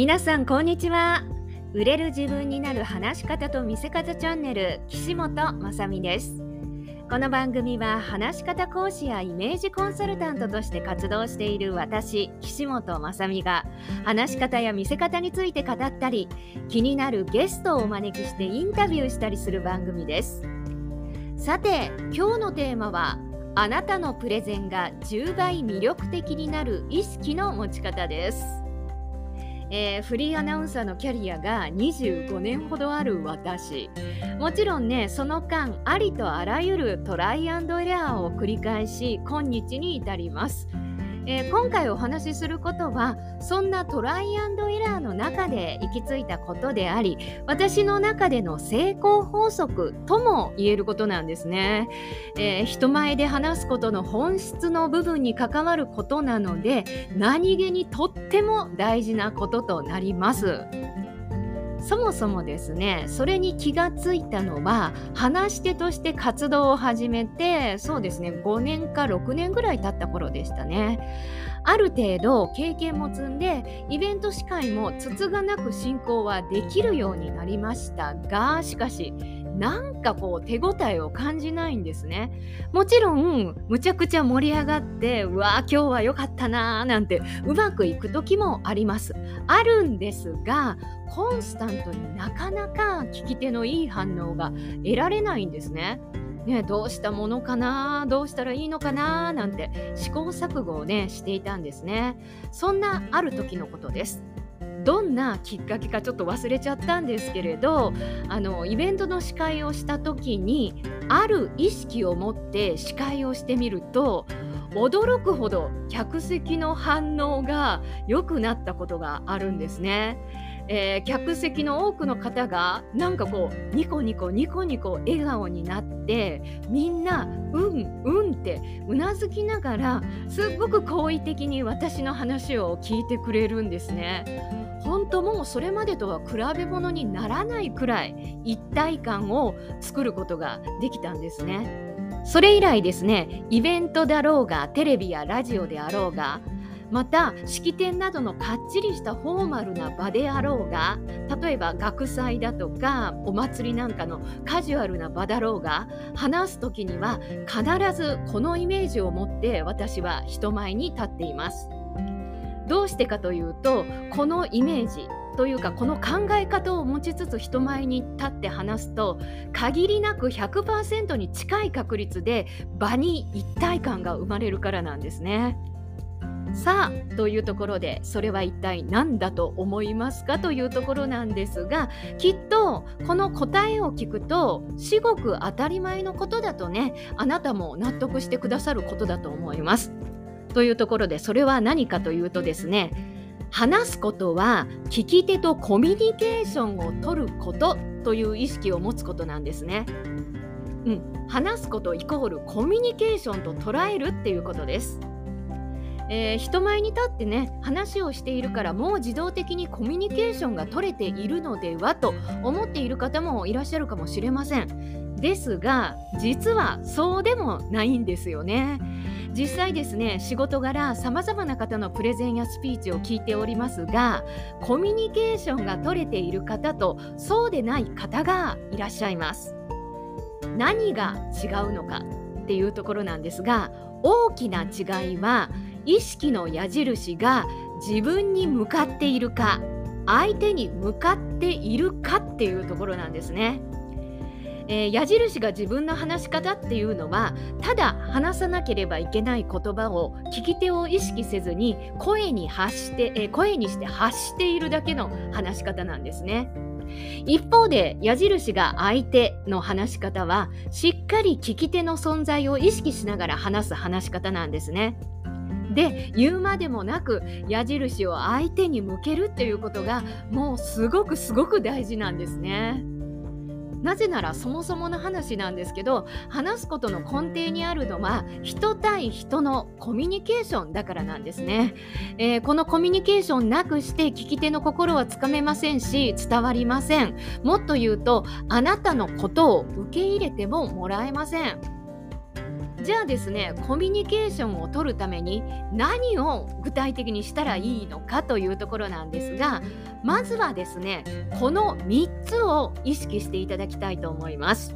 皆さんこんにちは。売れる自分になる話し方と見せ方チャンネル岸本雅美です。この番組は話し方講師やイメージコンサルタントとして活動している私岸本雅美が話し方や見せ方について語ったり気になるゲストをお招きしてインタビューしたりする番組です。さて今日のテーマはあなたのプレゼンが10倍魅力的になる意識の持ち方です。えー、フリーアナウンサーのキャリアが25年ほどある私。もちろんねその間ありとあらゆるトライアンドエラーを繰り返し今日に至ります。えー、今回お話しすることはそんなトライアンドエラーの中で行き着いたことであり私の中での成功法則とも言えることなんですね、えー、人前で話すことの本質の部分に関わることなので何気にとっても大事なこととなります。そもそもですねそれに気がついたのは話し手として活動を始めてそうですね5年か6年ぐらい経った頃でしたね。ある程度経験も積んでイベント司会もつつがなく進行はできるようになりましたがしかしなんかこう手応えを感じないんですね。もちろんむちゃくちゃ盛り上がってうわー今日は良かったなーなんてうまくいく時もあります。あるんですがコンスタントになかなか聞き手のいい反応が得られないんですね。ね、どうしたものかなどうしたらいいのかななんて試行錯誤をねしていたんですね。そんなある時のことです。どんなきっかけかちょっと忘れちゃったんですけれどあのイベントの司会をした時にある意識を持って司会をしてみると驚くほど客席の反応が良くなったことがあるんですね。えー、客席の多くの方がなんかこうニコニコニコニコ笑顔になってみんなうんうんってうなずきながらすっごく好意的に私の話を聞いてくれるんですね。本当もうそれまでとは比べ物にならないくらい一体感を作ることができたんですね。それ以来ですねイベントだろうがテレビやラジオであろうがまた式典などのかっちりしたフォーマルな場であろうが例えば学祭だとかお祭りなんかのカジュアルな場だろうが話す時には必ずこのイメージを持って私は人前に立っています。どうしてかというとこのイメージというかこの考え方を持ちつつ人前に立って話すと限りなく100%に近い確率で場に一体感が生まれるからなんですね。さあというところでそれは一体何だと思いますかというところなんですがきっとこの答えを聞くと至極当たり前のことだとねあなたも納得してくださることだと思います。というところでそれは何かというとですね話すことは聞き手とコミュニケーションを取ることという意識を持つことなんですね。うん、話すことイコールコミュニケーションと捉えるっていうことです。えー、人前に立ってね話をしているからもう自動的にコミュニケーションが取れているのではと思っている方もいらっしゃるかもしれません。ですが実はそうでもないんですよね。実際ですね仕事柄さまざまな方のプレゼンやスピーチを聞いておりますがコミュニケーションが取れている方とそうでない方がいらっしゃいます何が違うのかっていうところなんですが大きな違いは意識の矢印が自分に向かっているか相手に向かっているかっていうところなんですね。えー、矢印が自分の話し方っていうのはただ話さなければいけない言葉を聞き手を意識せずに声に発して、えー、声にして発しているだけの話し方なんですね。一方で矢印が相手の話し方はしっかり聞き手の存在を意識しながら話す話し方なんですね。で言うまでもなく矢印を相手に向けるっていうことがもうすごくすごく大事なんですね。なぜならそもそもの話なんですけど話すことの根底にあるのは人対人のコミュニケーションだからなんですね、えー、このコミュニケーションなくして聞き手の心はつかめませんし伝わりません。もっと言うとあなたのことを受け入れてももらえません。じゃあですねコミュニケーションを取るために何を具体的にしたらいいのかというところなんですがまずはですねこの3つを意識していただきたいと思います。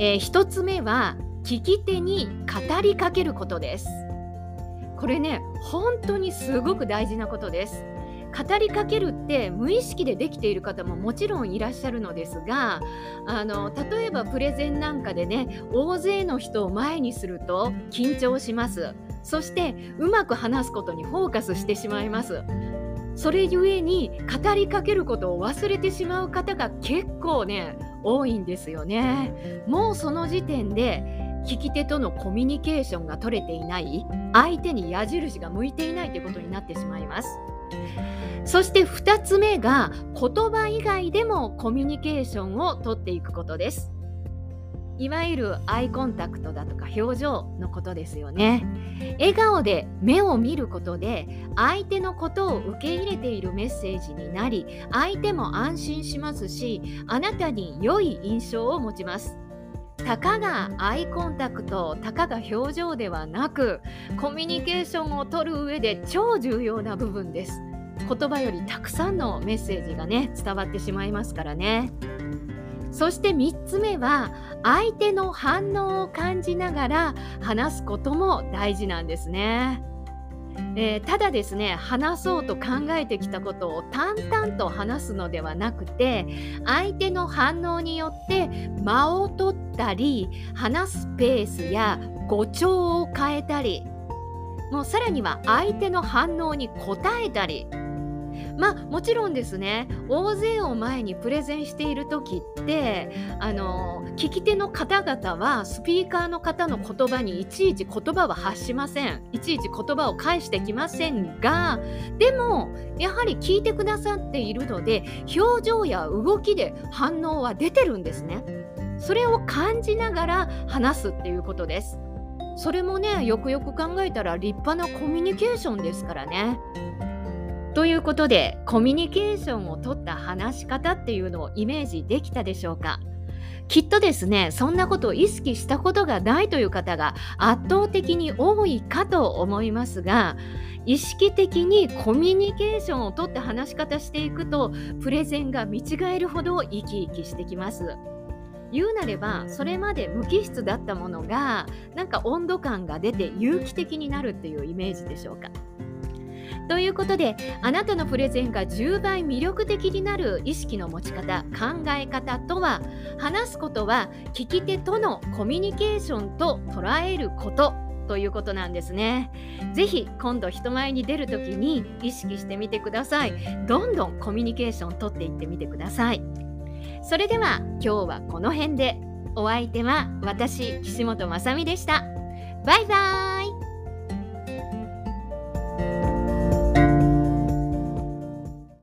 えー、1つ目は聞き手に語りかけることです。これね本当にすごく大事なことです。語りかけるって無意識でできている方ももちろんいらっしゃるのですがあの例えばプレゼンなんかでね大勢の人を前にすると緊張します。そしてうまく話すことにフォーカスしてしまいます。それゆえに語りかけることを忘れてしまう方が結構ね多いんですよね。もうその時点で聞き手とのコミュニケーションが取れていない。相手に矢印が向いていないということになってしまいます。そして2つ目が言葉以外でもコミュニケーションをとっていくことです。いわゆるアイコンタクトだとか表情のことですよね。笑顔で目を見ることで相手のことを受け入れているメッセージになり相手も安心しますしあなたに良い印象を持ちます。たかがアイコンタクトたかが表情ではなくコミュニケーションをとる上で超重要な部分です。言葉よりたくさんのメッセージがね伝わってしまいますからねそして3つ目は相手の反応を感じながら話すことも大事なんですね。えー、ただですね話そうと考えてきたことを淡々と話すのではなくて相手の反応によって間を取ったり話すペースや語調を変えたりもうさらには相手の反応に応えたりまあもちろんですね大勢を前にプレゼンしている時ってあの聞き手の方々はスピーカーの方の言葉にいちいち言葉は発しません。いちいち言葉を返してきませんがでもやはり聞いてくださっているので表情や動きで反応は出てるんですね。それを感じながら話すっていうことです。それもねよくよく考えたら立派なコミュニケーションですからね。ということでコミュニケーションをとった話し方っていうのをイメージできたでしょうか？きっとですねそんなことを意識したことがないという方が圧倒的に多いかと思いますが意識的にコミュニケーションをとって話し方していくとプレゼンが見違えるほど生き生きしてきます。言うなればそれまで無機質だったものがなんか温度感が出て有機的になるっていうイメージでしょうか？ということであなたのプレゼンが10倍魅力的になる意識の持ち方考え方とは話すことは聞き手とのコミュニケーションと捉えることということなんですね。ぜひ今度人前に出るときに意識してみてください。どんどんコミュニケーションとっていってみてください。それでは今日はこの辺でお相手は私岸本まさみでした。バイバーイ